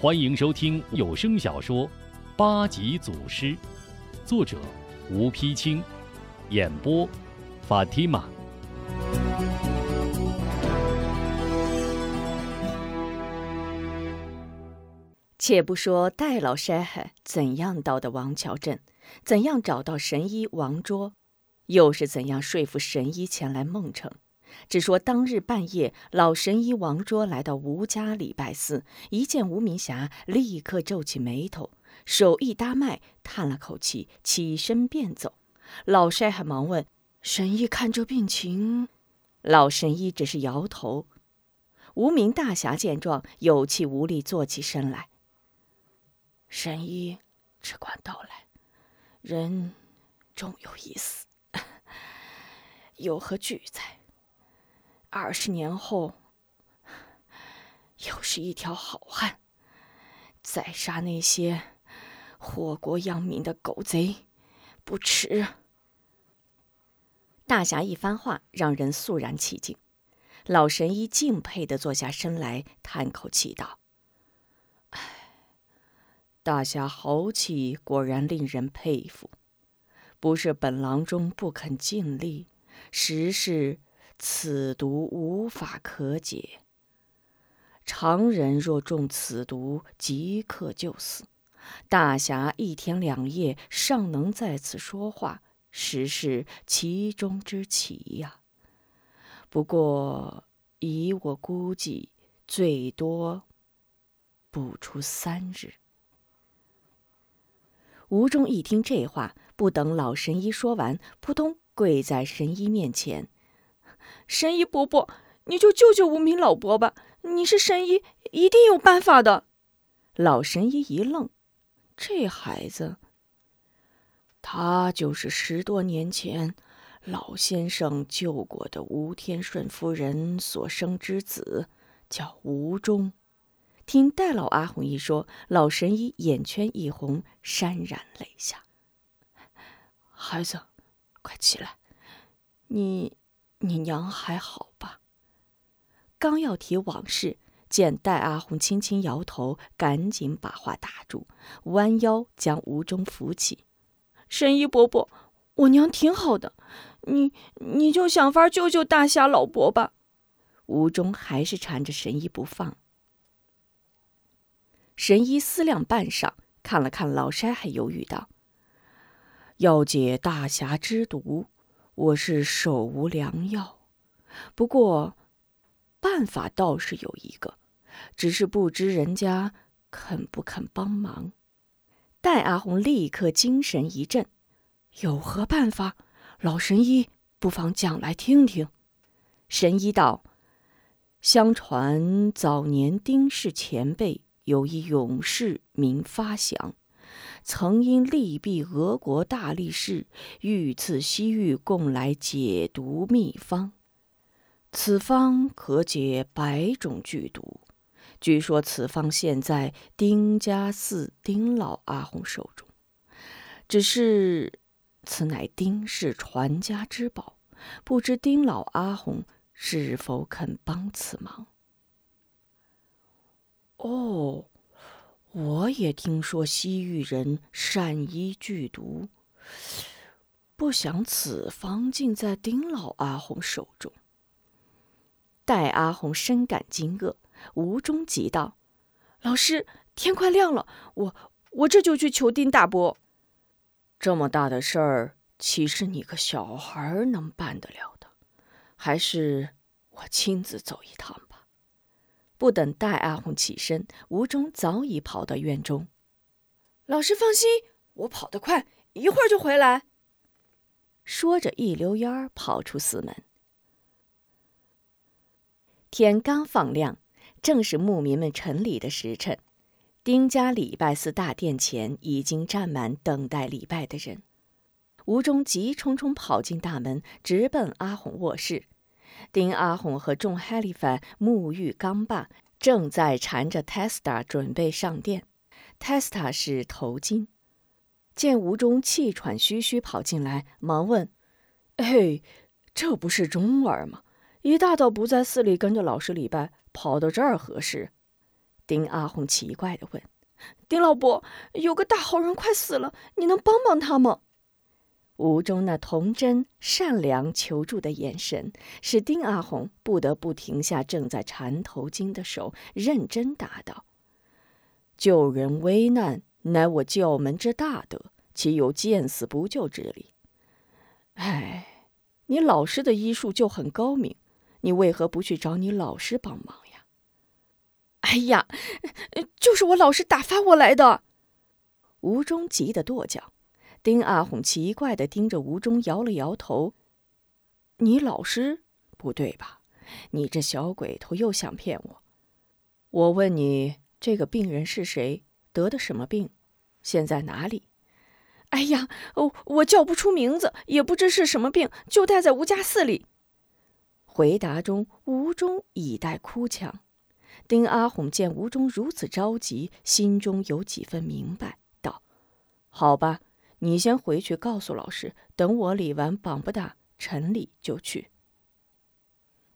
欢迎收听有声小说《八级祖师》，作者吴丕清，演播法蒂玛。且不说戴老筛海怎样到的王桥镇，怎样找到神医王卓，又是怎样说服神医前来孟城。只说当日半夜，老神医王卓来到吴家礼拜寺，一见吴明霞，立刻皱起眉头，手一搭脉，叹了口气，起身便走。老筛还忙问：“神医看这病情？”老神医只是摇头。无名大侠见状，有气无力，坐起身来。神医只管道来，人终有一死，有何惧哉？二十年后，又是一条好汉，再杀那些祸国殃民的狗贼，不迟。大侠一番话，让人肃然起敬。老神医敬佩的坐下身来，叹口气道：“唉，大侠豪气果然令人佩服。不是本郎中不肯尽力，实是……”此毒无法可解。常人若中此毒，即刻就死。大侠一天两夜尚能在此说话，实是其中之奇呀。不过以我估计，最多不出三日。吴中一听这话，不等老神医说完，扑通跪在神医面前。神医伯伯，你就救救无名老伯吧！你是神医，一定有办法的。老神医一愣，这孩子，他就是十多年前老先生救过的吴天顺夫人所生之子，叫吴忠。听戴老阿红一说，老神医眼圈一红，潸然泪下。孩子，快起来，你。你娘还好吧？刚要提往事，见戴阿红轻轻摇头，赶紧把话打住，弯腰将吴中扶起。神医伯伯，我娘挺好的，你你就想法救救大侠老伯吧。吴中还是缠着神医不放。神医思量半晌，看了看老筛，还犹豫道：“要解大侠之毒。”我是手无良药，不过办法倒是有一个，只是不知人家肯不肯帮忙。戴阿红立刻精神一振：“有何办法？老神医不妨讲来听听。”神医道：“相传早年丁氏前辈有一勇士名发祥。”曾因利弊俄国大力士御赐西域供来解毒秘方，此方可解百种剧毒。据说此方现在丁家寺丁老阿红手中，只是此乃丁氏传家之宝，不知丁老阿红是否肯帮此忙？哦。我也听说西域人善医剧毒，不想此方竟在丁老阿红手中。戴阿红深感惊愕，无中急道：“老师，天快亮了，我我这就去求丁大伯。这么大的事儿，岂是你个小孩能办得了的？还是我亲自走一趟。”不等戴阿红起身，吴忠早已跑到院中。老师放心，我跑得快，一会儿就回来。说着，一溜烟儿跑出寺门。天刚放亮，正是牧民们晨礼的时辰。丁家礼拜寺大殿前已经站满等待礼拜的人。吴忠急匆匆跑进大门，直奔阿红卧室。丁阿红和众哈利法沐浴刚罢，正在缠着 Testa 准备上殿。Testa 是头巾，见吴中气喘吁吁跑进来，忙问：“嘿，这不是钟儿吗？一大早不在寺里跟着老师礼拜，跑到这儿何事？”丁阿红奇怪的问：“丁老伯，有个大好人快死了，你能帮帮他吗？”吴中那童真、善良、求助的眼神，使丁阿红不得不停下正在缠头巾的手，认真答道：“救人危难，乃我教门之大德，岂有见死不救之理？”哎，你老师的医术就很高明，你为何不去找你老师帮忙呀？哎呀，就是我老师打发我来的。吴中急得跺脚。丁阿红奇怪的盯着吴中，摇了摇头：“你老师不对吧？你这小鬼头又想骗我！我问你，这个病人是谁？得的什么病？现在哪里？”“哎呀，哦，我叫不出名字，也不知是什么病，就待在吴家寺里。”回答中，吴中已带哭腔。丁阿红见吴中如此着急，心中有几分明白，道：“好吧。”你先回去告诉老师，等我理完绑不打，陈理就去。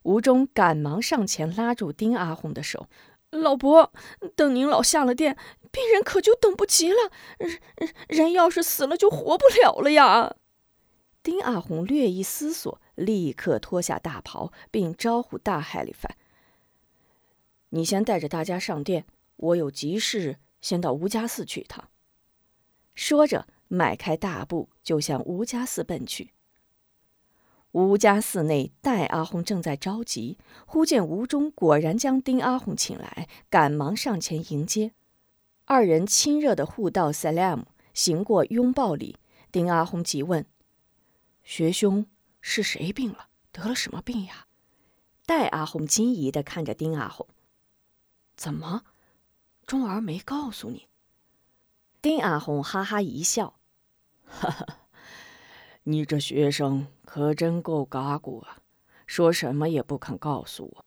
吴忠赶忙上前拉住丁阿红的手：“老伯，等您老下了殿，病人可就等不及了。人人要是死了，就活不了了呀！”丁阿红略一思索，立刻脱下大袍，并招呼大海里凡：“你先带着大家上殿，我有急事，先到吴家寺去一趟。”说着。迈开大步就向吴家寺奔去。吴家寺内，戴阿红正在着急，忽见吴忠果然将丁阿红请来，赶忙上前迎接。二人亲热的互道 “salam”，行过拥抱礼。丁阿红急问：“学兄是谁病了？得了什么病呀？”戴阿红惊疑的看着丁阿红：“怎么，钟儿没告诉你？”丁阿红哈哈一笑。哈哈，你这学生可真够嘎咕啊！说什么也不肯告诉我。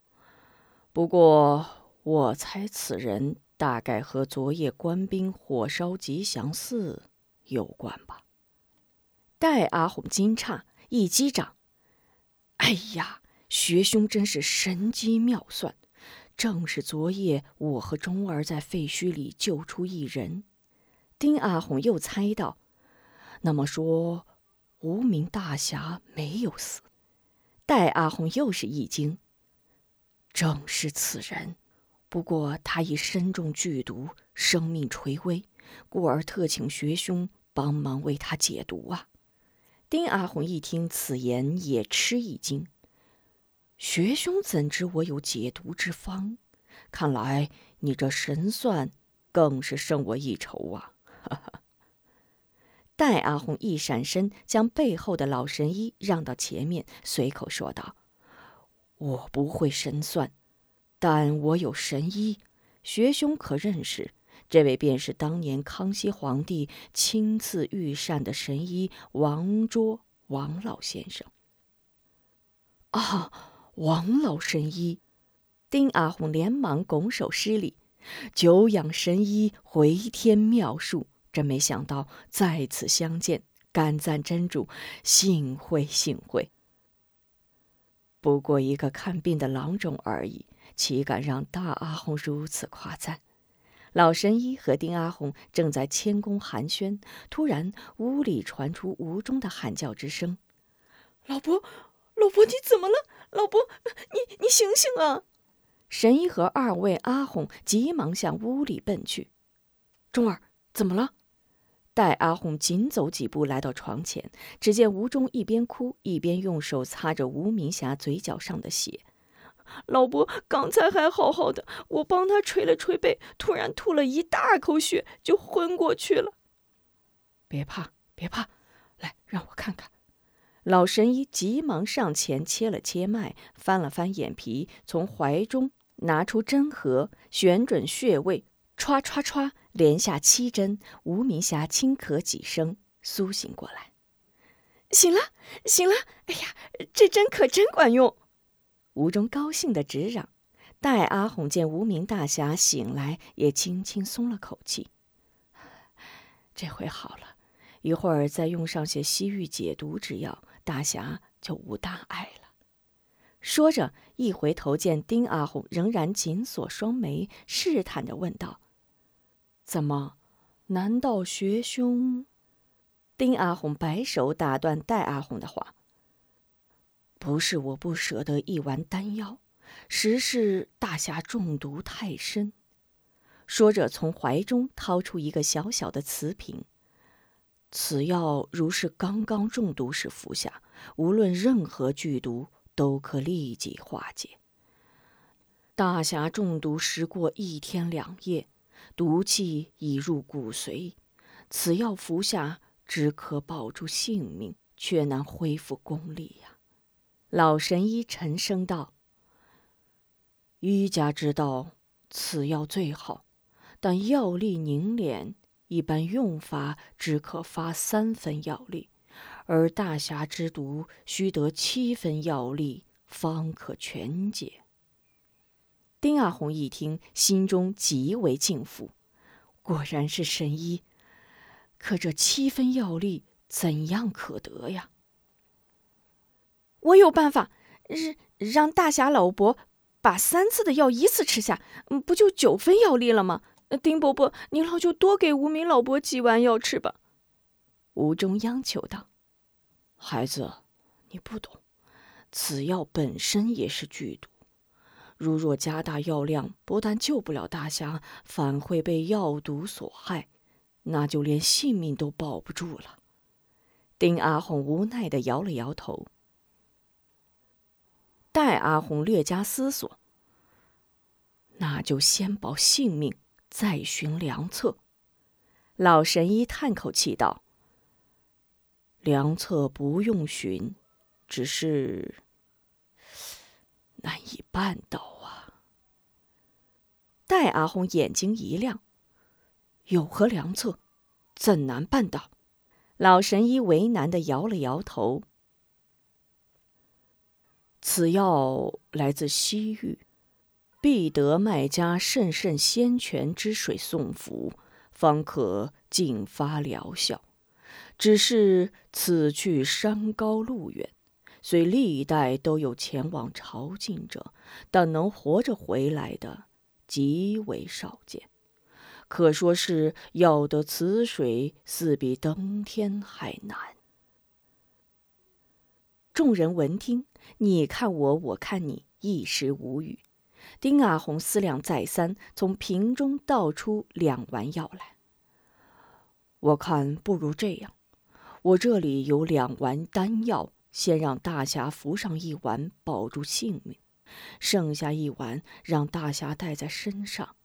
不过我猜此人大概和昨夜官兵火烧吉祥寺有关吧。戴阿红惊诧，一击掌：“哎呀，学兄真是神机妙算！正是昨夜我和钟儿在废墟里救出一人。”丁阿红又猜到。那么说，无名大侠没有死。戴阿红又是一惊。正是此人，不过他已身中剧毒，生命垂危，故而特请学兄帮忙为他解毒啊！丁阿红一听此言，也吃一惊。学兄怎知我有解毒之方？看来你这神算更是胜我一筹啊！哈哈。戴阿红一闪身，将背后的老神医让到前面，随口说道：“我不会神算，但我有神医，学兄可认识？这位便是当年康熙皇帝亲赐御膳的神医王卓王老先生。”啊，王老神医！丁阿红连忙拱手施礼：“久仰神医回天妙术。”真没想到再次相见，感赞真主，幸会幸会。不过一个看病的郎中而已，岂敢让大阿红如此夸赞？老神医和丁阿红正在谦恭寒暄，突然屋里传出吴中的喊叫之声：“老伯，老伯，你怎么了？老伯，你你醒醒啊！”神医和二位阿红急忙向屋里奔去。钟儿，怎么了？待阿红紧走几步来到床前，只见吴忠一边哭一边用手擦着吴明霞嘴角上的血。老伯刚才还好好的，我帮他捶了捶背，突然吐了一大口血，就昏过去了。别怕，别怕，来让我看看。老神医急忙上前切了切脉，翻了翻眼皮，从怀中拿出针盒，旋准穴位。歘歘歘，连下七针，吴明霞轻咳几声，苏醒过来，醒了，醒了！哎呀，这针可真管用！吴中高兴的直嚷。待阿红见无名大侠醒来，也轻轻松了口气。这回好了，一会儿再用上些西域解毒之药，大侠就无大碍了。说着，一回头见丁阿红仍然紧锁双眉，试探着问道：“怎么？难道学兄？”丁阿红摆手打断戴阿红的话：“不是我不舍得一丸丹药，实是大侠中毒太深。”说着，从怀中掏出一个小小的瓷瓶。此药如是刚刚中毒时服下，无论任何剧毒。都可立即化解。大侠中毒时过一天两夜，毒气已入骨髓，此药服下只可保住性命，却难恢复功力呀。老神医沉声道：“医家知道此药最好，但药力凝练，一般用法只可发三分药力。”而大侠之毒，须得七分药力方可全解。丁阿红一听，心中极为敬服，果然是神医。可这七分药力怎样可得呀？我有办法，让让大侠老伯把三次的药一次吃下，不就九分药力了吗？丁伯伯，您老就多给无名老伯几丸药吃吧。吴中央求道。孩子，你不懂，此药本身也是剧毒。如若加大药量，不但救不了大侠，反会被药毒所害，那就连性命都保不住了。丁阿红无奈的摇了摇头。戴阿红略加思索，那就先保性命，再寻良策。老神医叹口气道。良策不用寻，只是难以办到！阿红眼睛一亮：“有何良策？怎难办到？”老神医为难的摇了摇头：“此药来自西域，必得卖家甚甚仙泉之水送服，方可尽发疗效。”只是此去山高路远，虽历代都有前往朝觐者，但能活着回来的极为少见。可说是要得此水，似比登天还难。众人闻听，你看我，我看你，一时无语。丁阿红思量再三，从瓶中倒出两丸药来。我看不如这样。我这里有两丸丹药，先让大侠服上一丸，保住性命；剩下一丸让大侠带在身上，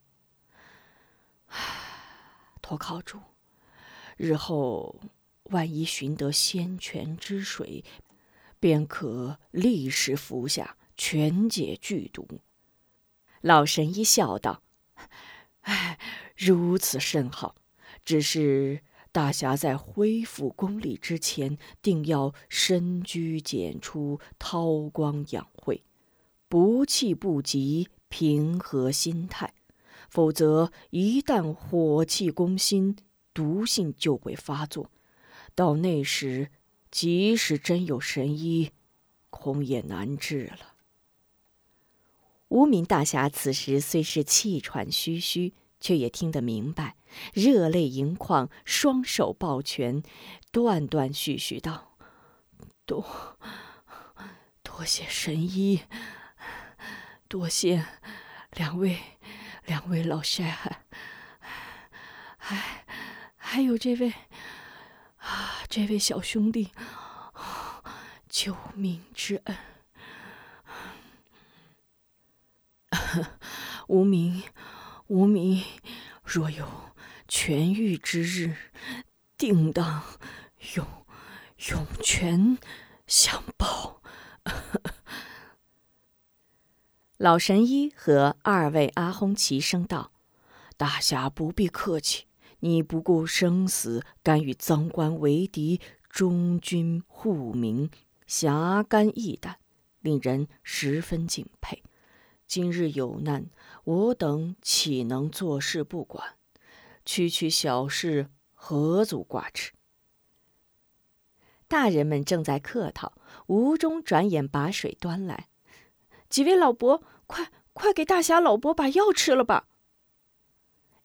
托靠住。日后万一寻得仙泉之水，便可立时服下，全解剧毒。老神医笑道：“哎，如此甚好，只是……”大侠在恢复功力之前，定要深居简出，韬光养晦，不气不急，平和心态。否则，一旦火气攻心，毒性就会发作。到那时，即使真有神医，恐也难治了。无名大侠此时虽是气喘吁吁。却也听得明白，热泪盈眶，双手抱拳，断断续续道：“多，多谢神医，多谢两位，两位老帅还，还还有这位啊，这位小兄弟，救命之恩，无名。”无名若有痊愈之日，定当涌涌泉相报。老神医和二位阿訇齐声道：“大侠不必客气，你不顾生死，敢与赃官为敌，忠君护民，侠肝义胆，令人十分敬佩。今日有难。”我等岂能坐视不管？区区小事何足挂齿？大人们正在客套，吴中转眼把水端来，几位老伯，快快给大侠老伯把药吃了吧！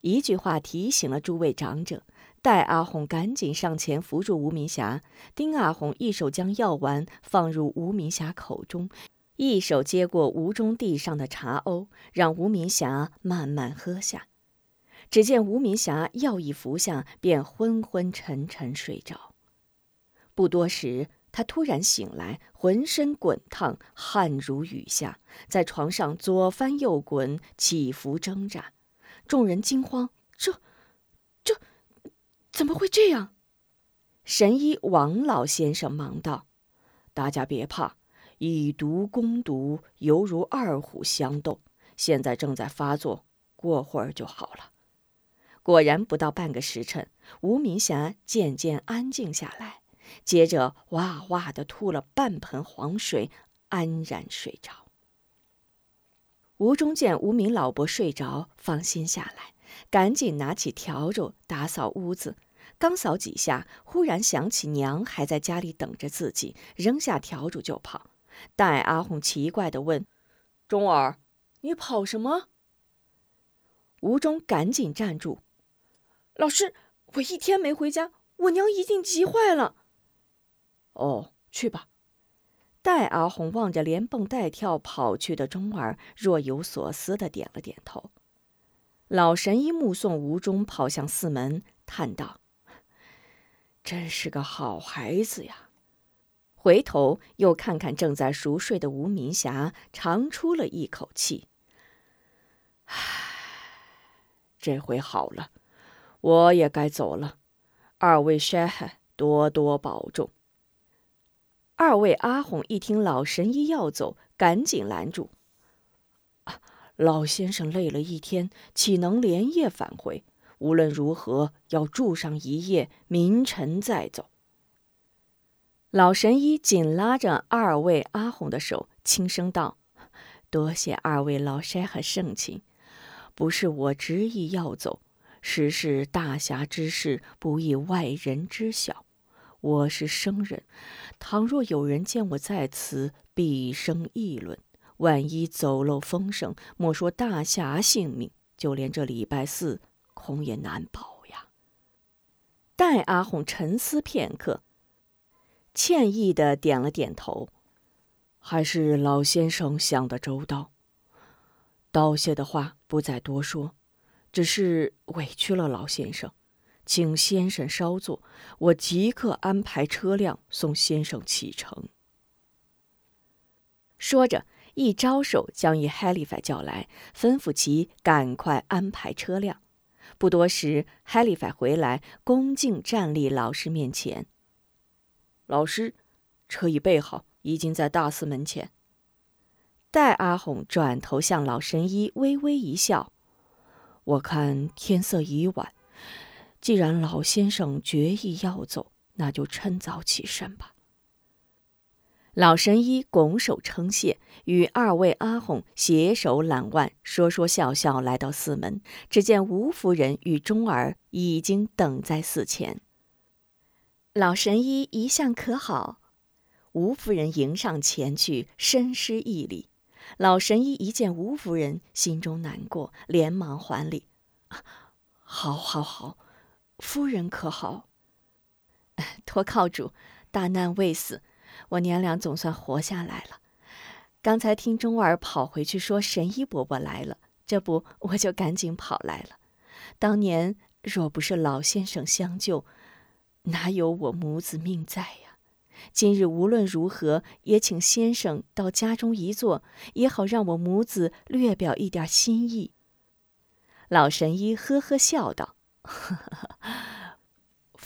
一句话提醒了诸位长者，戴阿红赶紧上前扶住吴明霞。丁阿红一手将药丸放入吴明霞口中，一手接过吴中地上的茶瓯，让吴明霞慢慢喝下。只见吴明霞药一服下，便昏昏沉沉睡着。不多时，他突然醒来，浑身滚烫，汗如雨下，在床上左翻右滚，起伏挣扎。众人惊慌：“这、这，怎么会这样？”神医王老先生忙道：“大家别怕，以毒攻毒，犹如二虎相斗。现在正在发作，过会儿就好了。”果然，不到半个时辰，吴明霞渐渐安静下来，接着哇哇的吐了半盆黄水，安然睡着。吴忠见吴明老伯睡着，放心下来，赶紧拿起笤帚打扫屋子。刚扫几下，忽然想起娘还在家里等着自己，扔下笤帚就跑。戴阿红奇怪的问：“忠儿，你跑什么？”吴忠赶紧站住：“老师，我一天没回家，我娘一定急坏了。”“哦，去吧。”戴阿红望着连蹦带跳跑去的钟儿，若有所思的点了点头。老神医目送吴中跑向寺门，叹道：“真是个好孩子呀！”回头又看看正在熟睡的吴明霞，长出了一口气：“唉，这回好了，我也该走了。二位山海，多多保重。”二位阿红一听老神医要走，赶紧拦住：“老先生累了一天，岂能连夜返回？无论如何要住上一夜，明晨再走。”老神医紧拉着二位阿红的手，轻声道：“多谢二位老山和盛情，不是我执意要走，实是大侠之事不宜外人知晓。”我是生人，倘若有人见我在此，必生议论。万一走漏风声，莫说大侠性命，就连这礼拜四，恐也难保呀。戴阿红沉思片刻，歉意的点了点头，还是老先生想得周到。道谢的话不再多说，只是委屈了老先生。请先生稍坐，我即刻安排车辆送先生启程。说着，一招手将一 Halifa 叫来，吩咐其赶快安排车辆。不多时，Halifa 回来，恭敬站立老师面前。老师，车已备好，已经在大寺门前。戴阿红转头向老神医微微一笑：“我看天色已晚。”既然老先生决意要走，那就趁早起身吧。老神医拱手称谢，与二位阿红携手揽腕，说说笑笑来到寺门。只见吴夫人与钟儿已经等在寺前。老神医一向可好？吴夫人迎上前去，深施一礼。老神医一见吴夫人，心中难过，连忙还礼：“好，好，好。”夫人可好？托靠主，大难未死，我娘俩总算活下来了。刚才听钟儿跑回去说神医伯伯来了，这不我就赶紧跑来了。当年若不是老先生相救，哪有我母子命在呀？今日无论如何也请先生到家中一坐，也好让我母子略表一点心意。老神医呵呵笑道。呵 呵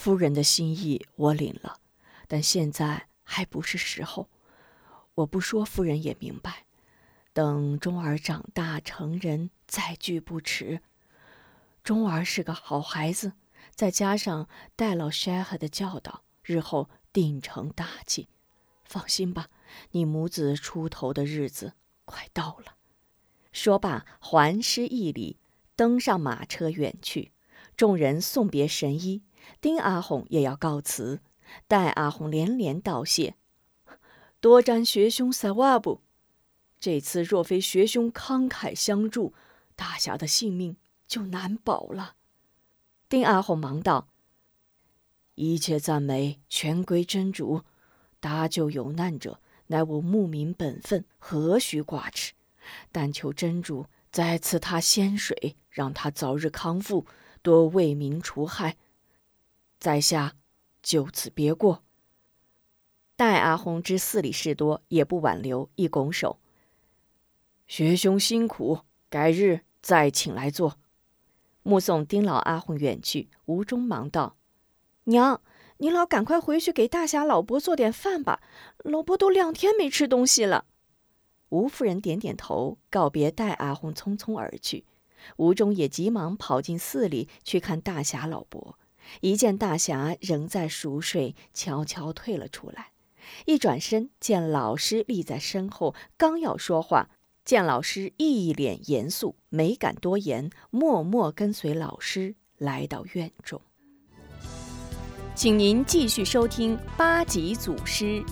夫人的心意我领了，但现在还不是时候。我不说，夫人也明白。等钟儿长大成人再聚不迟。钟儿是个好孩子，再加上戴老舍哈的教导，日后定成大器。放心吧，你母子出头的日子快到了。说罢，环施一礼，登上马车远去。众人送别神医，丁阿红也要告辞。戴阿红连连道谢：“多沾学兄塞瓦布。”这次若非学兄慷慨相助，大侠的性命就难保了。丁阿红忙道：“一切赞美全归真主，搭救有难者乃我牧民本分，何须挂齿？但求真主再赐他仙水，让他早日康复，多为民除害。在下就此别过。”戴阿红知寺里事多，也不挽留，一拱手：“学兄辛苦，改日再请来坐。”目送丁老阿红远去，吴中忙道：“娘，您老赶快回去给大侠老伯做点饭吧，老伯都两天没吃东西了。”吴夫人点点头，告别戴阿红，匆匆而去。吴中也急忙跑进寺里去看大侠老伯，一见大侠仍在熟睡，悄悄退了出来。一转身，见老师立在身后，刚要说话，见老师一脸严肃，没敢多言，默默跟随老师来到院中。请您继续收听八级祖师。